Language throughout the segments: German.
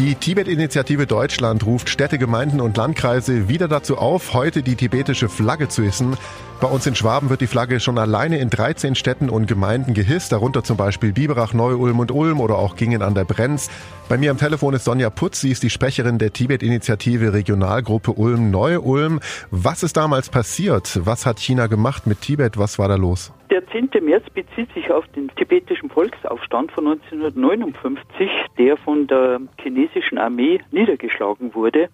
Die Tibet-Initiative Deutschland ruft Städte, Gemeinden und Landkreise wieder dazu auf, heute die tibetische Flagge zu hissen. Bei uns in Schwaben wird die Flagge schon alleine in 13 Städten und Gemeinden gehisst, darunter zum Beispiel Biberach, Neu-Ulm und Ulm oder auch Gingen an der Brenz. Bei mir am Telefon ist Sonja Putz, sie ist die Sprecherin der Tibet-Initiative Regionalgruppe Ulm-Neu-Ulm. Was ist damals passiert? Was hat China gemacht mit Tibet? Was war da los? Der 10. März bezieht sich auf den tibetischen Volksaufstand von 1959, der von der chinesischen Armee niedergeschlagen wurde.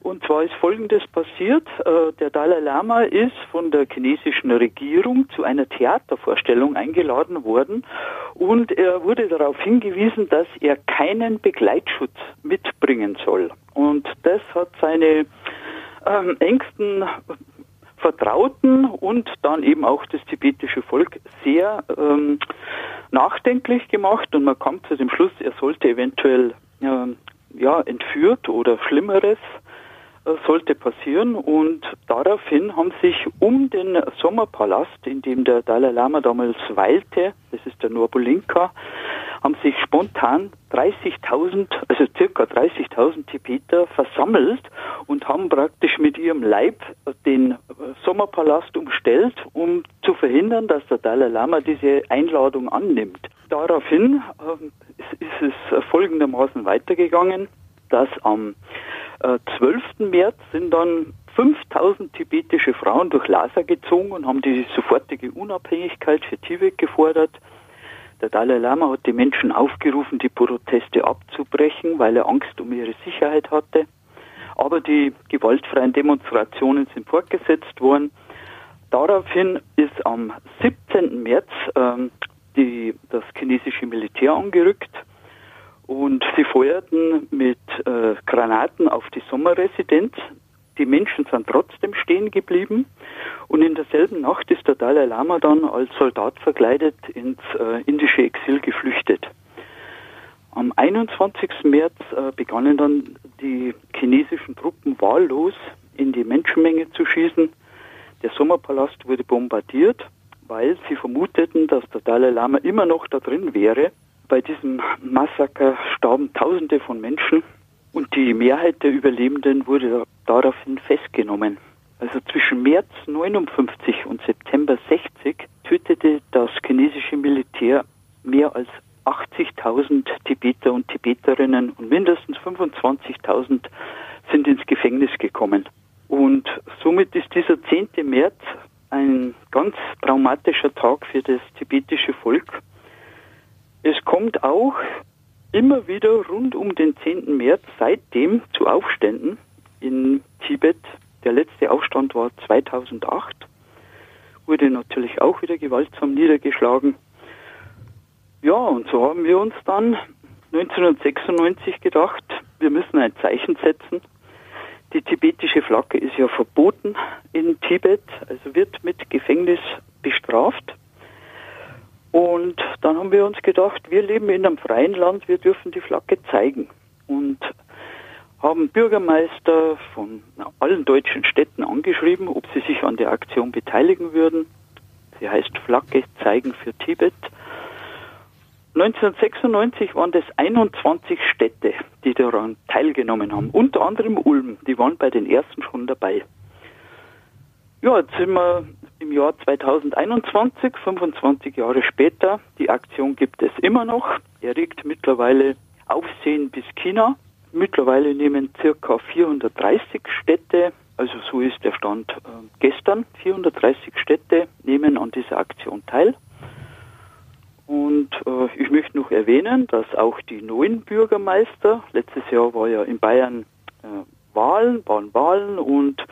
Und zwar ist Folgendes passiert. Äh, der Dalai Lama ist von der chinesischen Regierung zu einer Theatervorstellung eingeladen worden und er wurde darauf hingewiesen, dass er keinen Begleitschutz mitbringen soll. Und das hat seine ähm, engsten Vertrauten und dann eben auch das tibetische Volk sehr ähm, nachdenklich gemacht. Und man kam zu dem Schluss, er sollte eventuell ähm, ja, entführt oder Schlimmeres äh, sollte passieren. Und daraufhin haben sich um den Sommerpalast, in dem der Dalai Lama damals weilte, das ist der Norbulinka, haben sich spontan 30.000, also circa 30.000 Tibeter versammelt und haben praktisch mit ihrem Leib den Sommerpalast umstellt, um zu verhindern, dass der Dalai Lama diese Einladung annimmt. Daraufhin äh, ist es folgendermaßen weitergegangen, dass am 12. Äh, März sind dann 5000 tibetische Frauen durch Lhasa gezogen und haben die sofortige Unabhängigkeit für Tibet gefordert. Der Dalai Lama hat die Menschen aufgerufen, die Proteste abzubrechen, weil er Angst um ihre Sicherheit hatte. Aber die gewaltfreien Demonstrationen sind fortgesetzt worden. Daraufhin ist am 17. März ähm, die, das chinesische Militär angerückt und sie feuerten mit äh, Granaten auf die Sommerresidenz. Die Menschen sind trotzdem stehen geblieben und in derselben Nacht ist der Dalai Lama dann als Soldat verkleidet ins äh, indische Exil geflüchtet. Am 21. März äh, begannen dann die chinesischen Truppen wahllos in die Menschenmenge zu schießen. Der Sommerpalast wurde bombardiert, weil sie vermuteten, dass der Dalai Lama immer noch da drin wäre bei diesem Massaker starben Tausende von Menschen und die Mehrheit der Überlebenden wurde daraufhin festgenommen. Also zwischen März 59 und September 60 tötete das chinesische Militär mehr als 80.000 Tibeter und Tibeterinnen und mindestens 25.000 sind ins Gefängnis gekommen. Und somit ist dieser 10. März ein ganz traumatischer Tag für das tibetische Volk. Es kommt auch immer wieder rund um den 10. März seitdem zu Aufständen in Tibet. Der letzte Aufstand war 2008, wurde natürlich auch wieder gewaltsam niedergeschlagen. Ja, und so haben wir uns dann 1996 gedacht, wir müssen ein Zeichen setzen. Die tibetische Flagge ist ja verboten in Tibet, also wird mit Gefängnis bestraft. Und dann haben wir uns gedacht, wir leben in einem freien Land, wir dürfen die Flagge zeigen. Und haben Bürgermeister von allen deutschen Städten angeschrieben, ob sie sich an der Aktion beteiligen würden. Sie heißt Flagge zeigen für Tibet. 1996 waren das 21 Städte, die daran teilgenommen haben. Unter anderem Ulm, die waren bei den ersten schon dabei. Ja, jetzt sind wir im Jahr 2021, 25 Jahre später. Die Aktion gibt es immer noch, erregt mittlerweile Aufsehen bis China. Mittlerweile nehmen circa 430 Städte, also so ist der Stand äh, gestern, 430 Städte nehmen an dieser Aktion teil. Und äh, ich möchte noch erwähnen, dass auch die neuen Bürgermeister, letztes Jahr war ja in Bayern äh, Wahlen, waren Wahlen und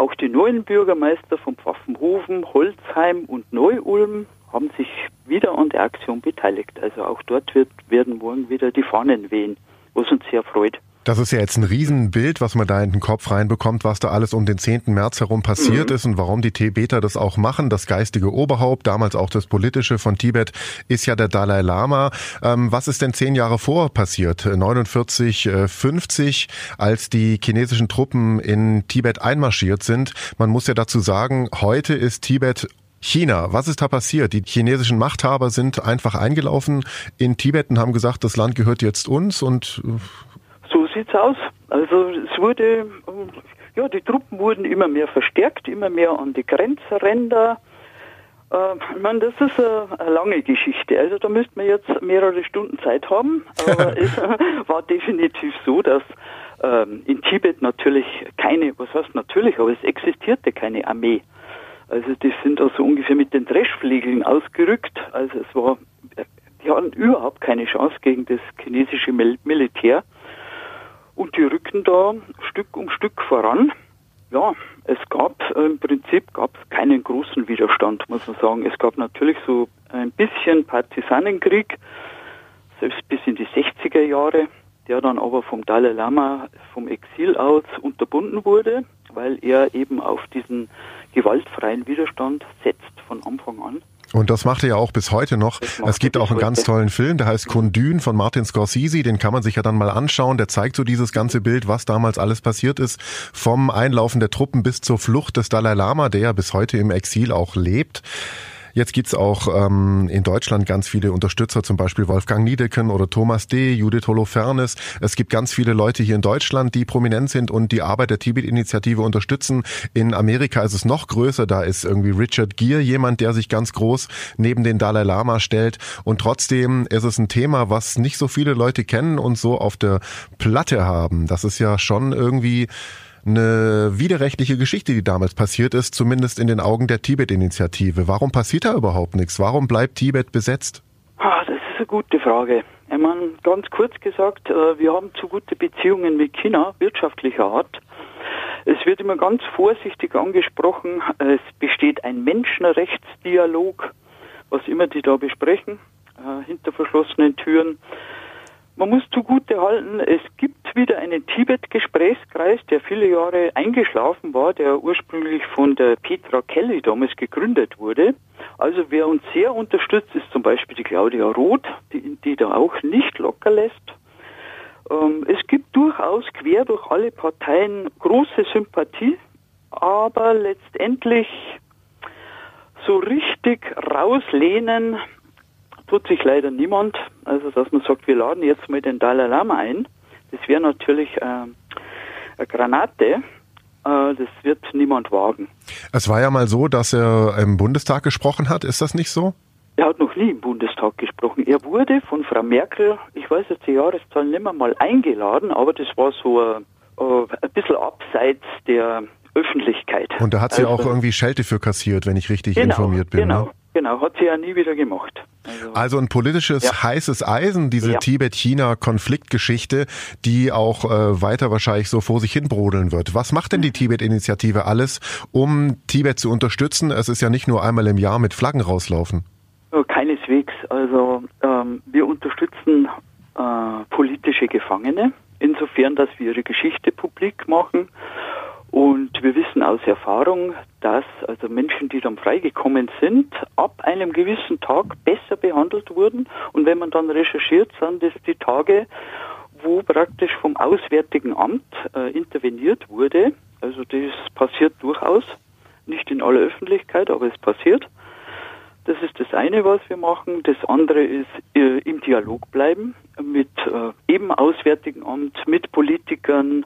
auch die neuen Bürgermeister von Pfaffenhofen, Holzheim und Neu-Ulm haben sich wieder an der Aktion beteiligt. Also auch dort wird, werden morgen wieder die Fahnen wehen, was uns sehr freut. Das ist ja jetzt ein Riesenbild, was man da in den Kopf reinbekommt, was da alles um den 10. März herum passiert mhm. ist und warum die Tibeter das auch machen. Das geistige Oberhaupt, damals auch das politische von Tibet, ist ja der Dalai Lama. Ähm, was ist denn zehn Jahre vor passiert? 49, äh, 50, als die chinesischen Truppen in Tibet einmarschiert sind. Man muss ja dazu sagen, heute ist Tibet China, was ist da passiert? Die chinesischen Machthaber sind einfach eingelaufen in Tibet und haben gesagt, das Land gehört jetzt uns und äh, sieht's aus. Also es wurde ja, die Truppen wurden immer mehr verstärkt, immer mehr an die Grenzränder. Äh, ich meine, das ist eine, eine, lange Geschichte. Also da müsste man jetzt mehrere Stunden Zeit haben. Aber es war definitiv so, dass ähm, in Tibet natürlich keine, was heißt natürlich, aber es existierte keine Armee. Also die sind also ungefähr mit den Dreschfliegeln ausgerückt. Also es war, die hatten überhaupt keine Chance gegen das chinesische Militär. Und die rücken da Stück um Stück voran. Ja, es gab äh, im Prinzip gab keinen großen Widerstand, muss man sagen. Es gab natürlich so ein bisschen Partisanenkrieg, selbst bis in die 60er Jahre, der dann aber vom Dalai Lama vom Exil aus unterbunden wurde, weil er eben auf diesen gewaltfreien Widerstand setzt von Anfang an. Und das macht er ja auch bis heute noch. Es gibt auch einen ganz tollen Film, der heißt Kundün von Martin Scorsese. Den kann man sich ja dann mal anschauen. Der zeigt so dieses ganze Bild, was damals alles passiert ist. Vom Einlaufen der Truppen bis zur Flucht des Dalai Lama, der ja bis heute im Exil auch lebt. Jetzt gibt's auch ähm, in Deutschland ganz viele Unterstützer, zum Beispiel Wolfgang Niedecken oder Thomas D., Judith Holofernes. Es gibt ganz viele Leute hier in Deutschland, die prominent sind und die Arbeit der Tibet-Initiative unterstützen. In Amerika ist es noch größer. Da ist irgendwie Richard Gere jemand, der sich ganz groß neben den Dalai Lama stellt. Und trotzdem ist es ein Thema, was nicht so viele Leute kennen und so auf der Platte haben. Das ist ja schon irgendwie eine widerrechtliche Geschichte, die damals passiert ist, zumindest in den Augen der Tibet-Initiative. Warum passiert da überhaupt nichts? Warum bleibt Tibet besetzt? Das ist eine gute Frage. Ich meine, ganz kurz gesagt, äh, wir haben zu gute Beziehungen mit China, wirtschaftlicher Art. Es wird immer ganz vorsichtig angesprochen, es besteht ein Menschenrechtsdialog, was immer die da besprechen, äh, hinter verschlossenen Türen. Man muss zugute halten, es gibt wieder einen Tibet-Gesprächskreis, der viele Jahre eingeschlafen war, der ursprünglich von der Petra Kelly damals gegründet wurde. Also wer uns sehr unterstützt, ist zum Beispiel die Claudia Roth, die, die da auch nicht locker lässt. Ähm, es gibt durchaus quer durch alle Parteien große Sympathie, aber letztendlich so richtig rauslehnen tut sich leider niemand. Also, dass man sagt, wir laden jetzt mal den Dalai Lama ein. Das wäre natürlich äh, eine Granate. Äh, das wird niemand wagen. Es war ja mal so, dass er im Bundestag gesprochen hat. Ist das nicht so? Er hat noch nie im Bundestag gesprochen. Er wurde von Frau Merkel, ich weiß jetzt die Jahreszahl nicht mehr mal eingeladen, aber das war so äh, ein bisschen abseits der Öffentlichkeit. Und da hat sie also, auch irgendwie Schelte für kassiert, wenn ich richtig genau, informiert bin. Genau, ne? genau, hat sie ja nie wieder gemacht. Also, also ein politisches ja. heißes Eisen, diese ja. Tibet-China-Konfliktgeschichte, die auch äh, weiter wahrscheinlich so vor sich hin brodeln wird. Was macht denn die Tibet-Initiative alles, um Tibet zu unterstützen? Es ist ja nicht nur einmal im Jahr mit Flaggen rauslaufen. Keineswegs. Also ähm, wir unterstützen äh, politische Gefangene, insofern, dass wir ihre Geschichte publik machen und wir wissen aus Erfahrung, dass also Menschen, die dann freigekommen sind, ab einem gewissen Tag besser behandelt wurden. Und wenn man dann recherchiert, sind das die Tage, wo praktisch vom Auswärtigen Amt äh, interveniert wurde. Also das passiert durchaus, nicht in aller Öffentlichkeit, aber es passiert. Das ist das eine, was wir machen. Das andere ist äh, im Dialog bleiben mit äh, eben Auswärtigen Amt, mit Politikern,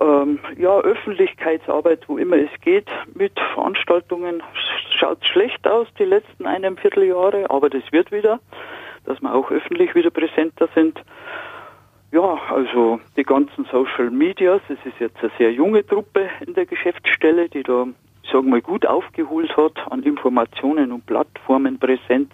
ähm, ja, Öffentlichkeitsarbeit, wo immer es geht, mit Veranstaltungen schaut schlecht aus die letzten einem Vierteljahre, aber das wird wieder, dass wir auch öffentlich wieder präsenter sind. Ja, also die ganzen Social Medias, es ist jetzt eine sehr junge Truppe in der Geschäftsstelle, die da, sagen wir mal, gut aufgeholt hat an Informationen und Plattformenpräsenz.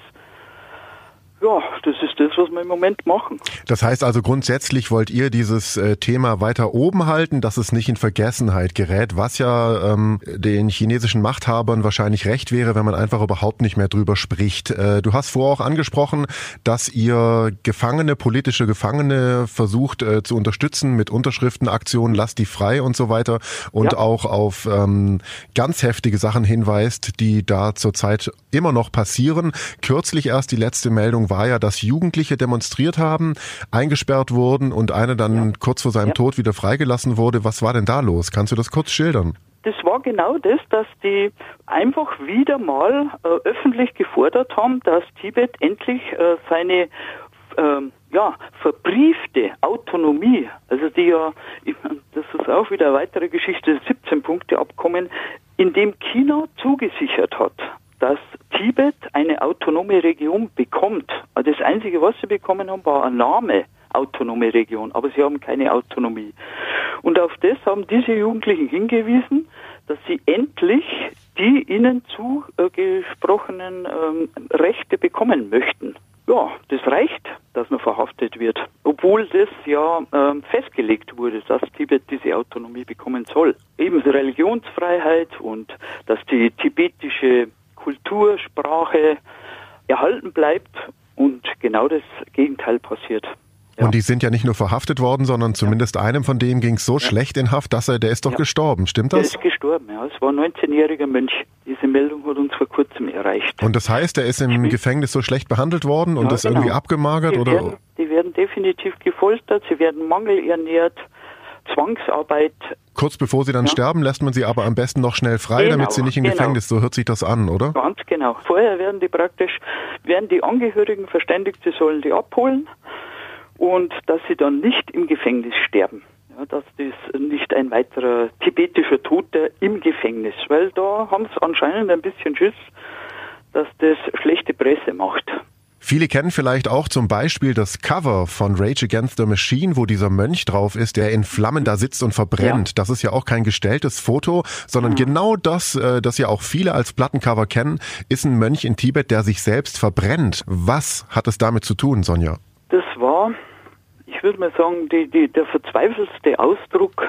Ja, das ist das, was wir im Moment machen. Das heißt also grundsätzlich wollt ihr dieses äh, Thema weiter oben halten, dass es nicht in Vergessenheit gerät, was ja ähm, den chinesischen Machthabern wahrscheinlich recht wäre, wenn man einfach überhaupt nicht mehr drüber spricht. Äh, du hast vorher auch angesprochen, dass ihr Gefangene, politische Gefangene versucht äh, zu unterstützen mit Unterschriftenaktionen, lasst die frei und so weiter und ja. auch auf ähm, ganz heftige Sachen hinweist, die da zurzeit immer noch passieren. Kürzlich erst die letzte Meldung war ja, dass Jugendliche demonstriert haben, eingesperrt wurden und eine dann ja. kurz vor seinem ja. Tod wieder freigelassen wurde. Was war denn da los? Kannst du das kurz schildern? das war genau das, dass die einfach wieder mal äh, öffentlich gefordert haben, dass Tibet endlich äh, seine ähm, ja, verbriefte Autonomie, also die ja, das ist auch wieder eine weitere Geschichte, 17 Punkte Abkommen, in dem China zugesichert hat, dass Tibet eine autonome Region bekommt. Das Einzige, was sie bekommen haben, war ein Name autonome Region, aber sie haben keine Autonomie. Und auf das haben diese Jugendlichen hingewiesen, dass sie endlich die ihnen zugesprochenen ähm, Rechte bekommen möchten. Ja, das reicht, dass man verhaftet wird, obwohl das ja ähm, festgelegt wurde, dass Tibet diese Autonomie bekommen soll. Ebenso Religionsfreiheit und dass die tibetische Kultur, Sprache erhalten bleibt und genau das Gegenteil passiert. Ja. Und die sind ja nicht nur verhaftet worden, sondern zumindest ja. einem von denen ging es so ja. schlecht in Haft, dass er, der ist doch gestorben, stimmt das? Der ist gestorben, ja. Es war ein 19-jähriger Mönch. Diese Meldung hat uns vor kurzem erreicht. Und das heißt, er ist im Stimmt. Gefängnis so schlecht behandelt worden und ist genau. irgendwie abgemagert? Die oder? Werden, die werden definitiv gefoltert, sie werden mangelernährt, Zwangsarbeit. Kurz bevor sie dann sterben, lässt man sie aber am besten noch schnell frei, genau, damit sie nicht im genau. Gefängnis, so hört sich das an, oder? Ganz genau. Vorher werden die praktisch, werden die Angehörigen verständigt, sie sollen die abholen und dass sie dann nicht im Gefängnis sterben. Ja, dass das nicht ein weiterer tibetischer Toter im Gefängnis, weil da haben sie anscheinend ein bisschen Schiss, dass das schlechte Presse macht. Viele kennen vielleicht auch zum Beispiel das Cover von Rage Against the Machine, wo dieser Mönch drauf ist, der in Flammen da sitzt und verbrennt. Ja. Das ist ja auch kein gestelltes Foto, sondern mhm. genau das, äh, das ja auch viele als Plattencover kennen, ist ein Mönch in Tibet, der sich selbst verbrennt. Was hat es damit zu tun, Sonja? Das war ich würde mal sagen, die, die, der verzweifelste Ausdruck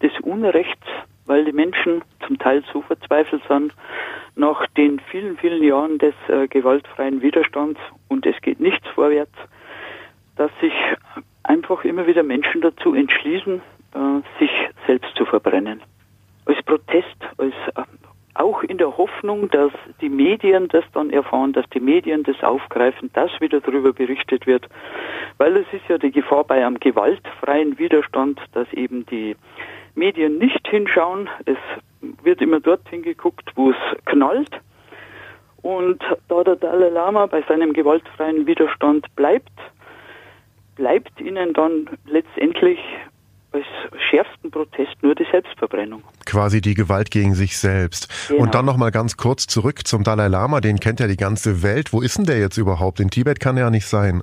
des Unrechts, weil die Menschen zum Teil so verzweifelt sind, nach den vielen, vielen Jahren des äh, gewaltfreien Widerstands und es geht nichts vorwärts, dass sich einfach immer wieder Menschen dazu entschließen, äh, sich selbst zu verbrennen. Als Protest, als äh, auch in der Hoffnung, dass die Medien das dann erfahren, dass die Medien das aufgreifen, dass wieder darüber berichtet wird. Weil es ist ja die Gefahr bei einem gewaltfreien Widerstand, dass eben die Medien nicht hinschauen. Es wird immer dorthin geguckt, wo es knallt. Und da der Dalai Lama bei seinem gewaltfreien Widerstand bleibt, bleibt ihnen dann letztendlich als schärfsten Protest nur die Selbstverbrennung. Quasi die Gewalt gegen sich selbst. Genau. Und dann nochmal ganz kurz zurück zum Dalai Lama, den kennt ja die ganze Welt. Wo ist denn der jetzt überhaupt? In Tibet kann er ja nicht sein.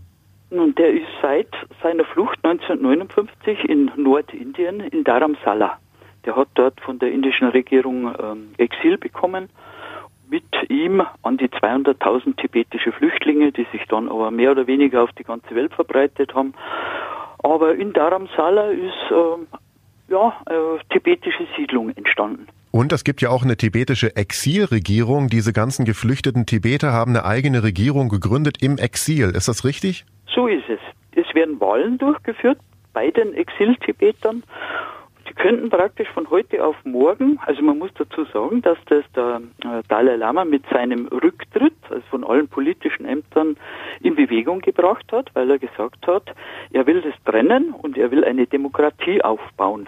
Nun, der ist seit seiner Flucht 1959 in Nordindien in Dharamsala. Der hat dort von der indischen Regierung ähm, Exil bekommen. Mit ihm an die 200.000 tibetische Flüchtlinge, die sich dann aber mehr oder weniger auf die ganze Welt verbreitet haben. Aber in Dharamsala ist äh, ja eine tibetische Siedlung entstanden. Und es gibt ja auch eine tibetische Exilregierung. Diese ganzen geflüchteten Tibeter haben eine eigene Regierung gegründet im Exil. Ist das richtig? So ist es. Es werden Wahlen durchgeführt bei den Exil-Tibetern Sie könnten praktisch von heute auf morgen, also man muss dazu sagen, dass das der äh, Dalai Lama mit seinem Rücktritt, also von allen politischen Ämtern, in Bewegung gebracht hat, weil er gesagt hat, er will das trennen und er will eine Demokratie aufbauen.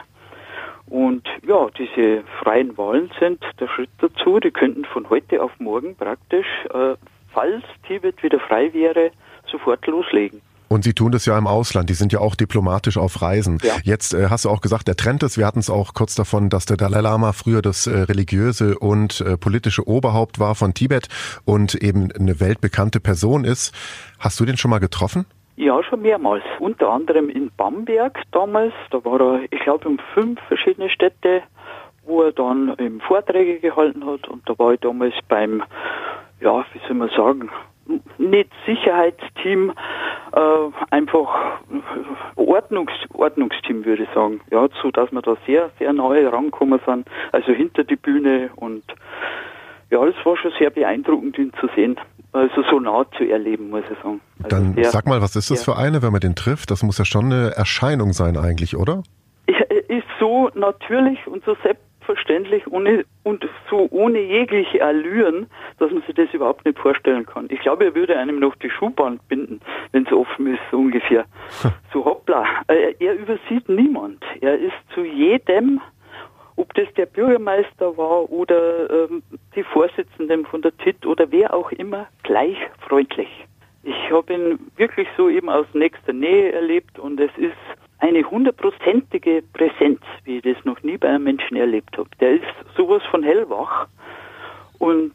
Und ja, diese freien Wahlen sind der Schritt dazu. Die könnten von heute auf morgen praktisch, äh, falls Tibet wieder frei wäre, sofort loslegen. Und Sie tun das ja im Ausland, die sind ja auch diplomatisch auf Reisen. Ja. Jetzt äh, hast du auch gesagt, der Trend ist, wir hatten es auch kurz davon, dass der Dalai Lama früher das äh, religiöse und äh, politische Oberhaupt war von Tibet und eben eine weltbekannte Person ist. Hast du den schon mal getroffen? Ja, schon mehrmals. Unter anderem in Bamberg damals. Da war er, ich glaube, in fünf verschiedene Städte, wo er dann eben Vorträge gehalten hat. Und da war ich damals beim, ja, wie soll man sagen, nicht Sicherheitsteam, äh, einfach Ordnungs, Ordnungsteam würde ich sagen. Ja, so dass wir da sehr, sehr nahe rankommen sind, also hinter die Bühne und ja, das war schon sehr beeindruckend, ihn zu sehen. Also so nah zu erleben, muss ich sagen. Also Dann sehr, sag mal, was ist das für eine, wenn man den trifft? Das muss ja schon eine Erscheinung sein eigentlich, oder? Er ist so natürlich und so selbst selbstverständlich ohne, und so ohne jegliche Allüren, dass man sich das überhaupt nicht vorstellen kann. Ich glaube, er würde einem noch die Schuhband binden, wenn es offen ist, so ungefähr. So hoppla. Er, er übersieht niemand. Er ist zu jedem ob das der Bürgermeister war oder ähm, die Vorsitzenden von der TIT oder wer auch immer, gleich freundlich. Ich habe ihn wirklich so eben aus nächster Nähe erlebt und es ist eine hundertprozentige Präsenz, wie ich das noch nie bei einem Menschen erlebt habe. Der ist sowas von hellwach und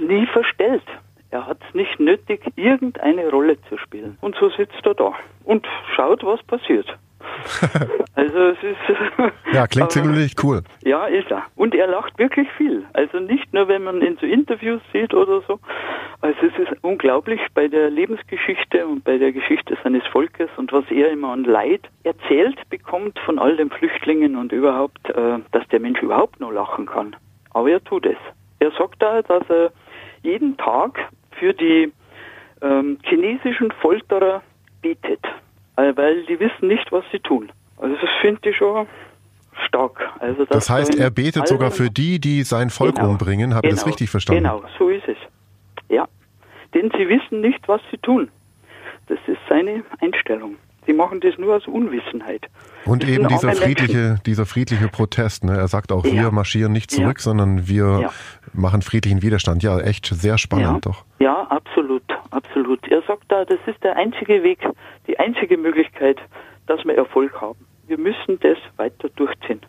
nie verstellt. Er hat es nicht nötig, irgendeine Rolle zu spielen. Und so sitzt er da und schaut, was passiert. also es ist. ja, klingt ziemlich cool. Ja, ist er. Und er lacht wirklich viel. Also nicht nur, wenn man ihn so Interviews sieht oder so. Also es ist unglaublich bei der Lebensgeschichte und bei der Geschichte seines Volkes und was er immer an Leid erzählt bekommt von all den Flüchtlingen und überhaupt, äh, dass der Mensch überhaupt noch lachen kann. Aber er tut es. Er sagt da, dass er jeden Tag für die ähm, chinesischen Folterer betet. Äh, weil die wissen nicht, was sie tun. Also das finde ich schon stark. Also das heißt, er betet sogar für die, die sein Volk genau, umbringen. Habe genau, ich das genau. richtig verstanden? Genau, so ist es. Ja. Denn sie wissen nicht, was sie tun. Das ist seine Einstellung. Sie machen das nur aus Unwissenheit. Und das eben dieser friedliche, dieser friedliche Protest. Ne? Er sagt auch, ja. wir marschieren nicht zurück, ja. sondern wir ja. machen friedlichen Widerstand. Ja, echt sehr spannend doch. Ja, absolut, absolut. Er sagt da, das ist der einzige Weg, die einzige Möglichkeit, dass wir Erfolg haben. Wir müssen das weiter durchziehen.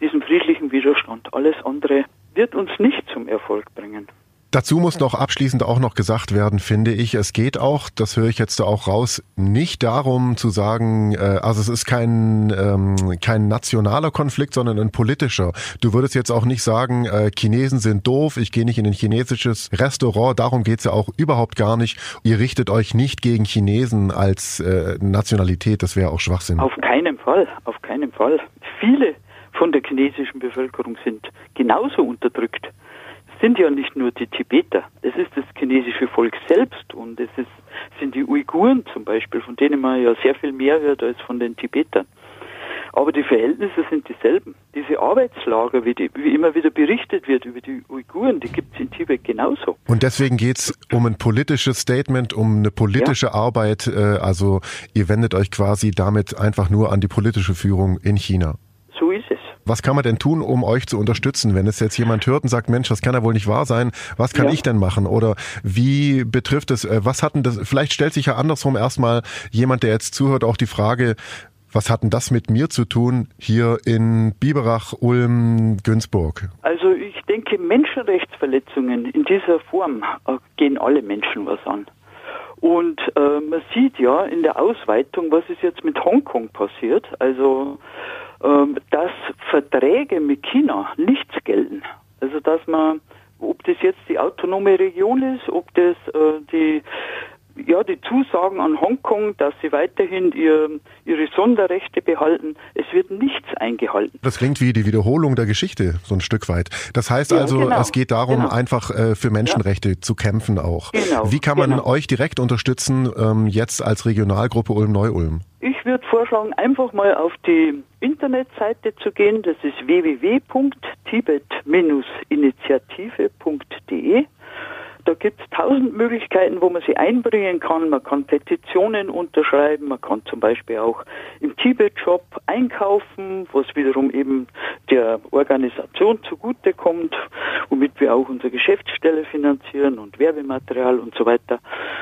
Diesen friedlichen Widerstand. Alles andere wird uns nicht zum Erfolg bringen. Dazu muss noch abschließend auch noch gesagt werden, finde ich, es geht auch, das höre ich jetzt auch raus, nicht darum zu sagen, äh, also es ist kein, ähm, kein nationaler Konflikt, sondern ein politischer. Du würdest jetzt auch nicht sagen, äh, Chinesen sind doof, ich gehe nicht in ein chinesisches Restaurant, darum geht's ja auch überhaupt gar nicht. Ihr richtet euch nicht gegen Chinesen als äh, Nationalität, das wäre auch Schwachsinn. Auf keinen Fall, auf keinen Fall. Viele von der chinesischen Bevölkerung sind genauso unterdrückt sind ja nicht nur die Tibeter, es ist das chinesische Volk selbst und es ist, sind die Uiguren zum Beispiel, von denen man ja sehr viel mehr hört als von den Tibetern. Aber die Verhältnisse sind dieselben. Diese Arbeitslager, wie, die, wie immer wieder berichtet wird über die Uiguren, die gibt es in Tibet genauso. Und deswegen geht es um ein politisches Statement, um eine politische ja. Arbeit. Äh, also ihr wendet euch quasi damit einfach nur an die politische Führung in China. Was kann man denn tun, um euch zu unterstützen? Wenn es jetzt jemand hört und sagt, Mensch, das kann ja wohl nicht wahr sein, was kann ja. ich denn machen? Oder wie betrifft es, äh, was hatten das, vielleicht stellt sich ja andersrum erstmal jemand, der jetzt zuhört, auch die Frage, was hat denn das mit mir zu tun hier in Biberach, Ulm, Günzburg? Also ich denke, Menschenrechtsverletzungen in dieser Form äh, gehen alle Menschen was an. Und äh, man sieht ja in der Ausweitung, was ist jetzt mit Hongkong passiert. Also ähm, dass Verträge mit China nichts gelten. Also dass man, ob das jetzt die autonome Region ist, ob das äh, die ja, die Zusagen an Hongkong, dass sie weiterhin ihr, ihre Sonderrechte behalten, es wird nichts eingehalten. Das klingt wie die Wiederholung der Geschichte, so ein Stück weit. Das heißt ja, also, genau, es geht darum, genau. einfach äh, für Menschenrechte ja. zu kämpfen auch. Genau, wie kann man genau. euch direkt unterstützen, ähm, jetzt als Regionalgruppe Ulm-Neu-Ulm? Ich würde vorschlagen, einfach mal auf die Internetseite zu gehen. Das ist www.tibet-initiative.de. Gibt es tausend Möglichkeiten, wo man sie einbringen kann. Man kann Petitionen unterschreiben, man kann zum Beispiel auch im Tibet-Shop einkaufen, was wiederum eben der Organisation zugutekommt, womit wir auch unsere Geschäftsstelle finanzieren und Werbematerial und so weiter.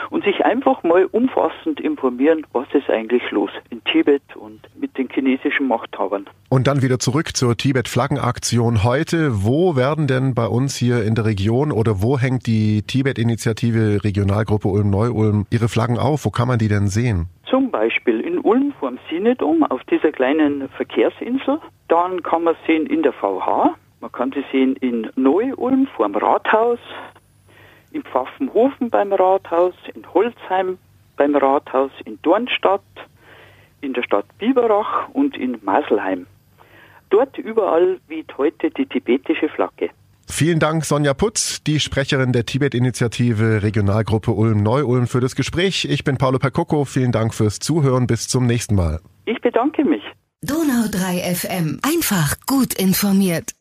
Und sich einfach mal umfassend informieren, was ist eigentlich los in Tibet und den chinesischen Machthabern. Und dann wieder zurück zur Tibet-Flaggenaktion heute. Wo werden denn bei uns hier in der Region oder wo hängt die Tibet-Initiative Regionalgruppe Ulm-Neu-Ulm ihre Flaggen auf? Wo kann man die denn sehen? Zum Beispiel in Ulm vorm Sinedom auf dieser kleinen Verkehrsinsel. Dann kann man sehen in der VH. Man kann sie sehen in Neu-Ulm vorm Rathaus, in Pfaffenhofen beim Rathaus, in Holzheim beim Rathaus, in Dornstadt, in der Stadt Biberach und in Maselheim. Dort überall weht heute die tibetische Flagge. Vielen Dank, Sonja Putz, die Sprecherin der Tibet-Initiative Regionalgruppe Ulm-Neu-Ulm für das Gespräch. Ich bin Paolo Percocco. Vielen Dank fürs Zuhören. Bis zum nächsten Mal. Ich bedanke mich. Donau 3 FM. Einfach gut informiert.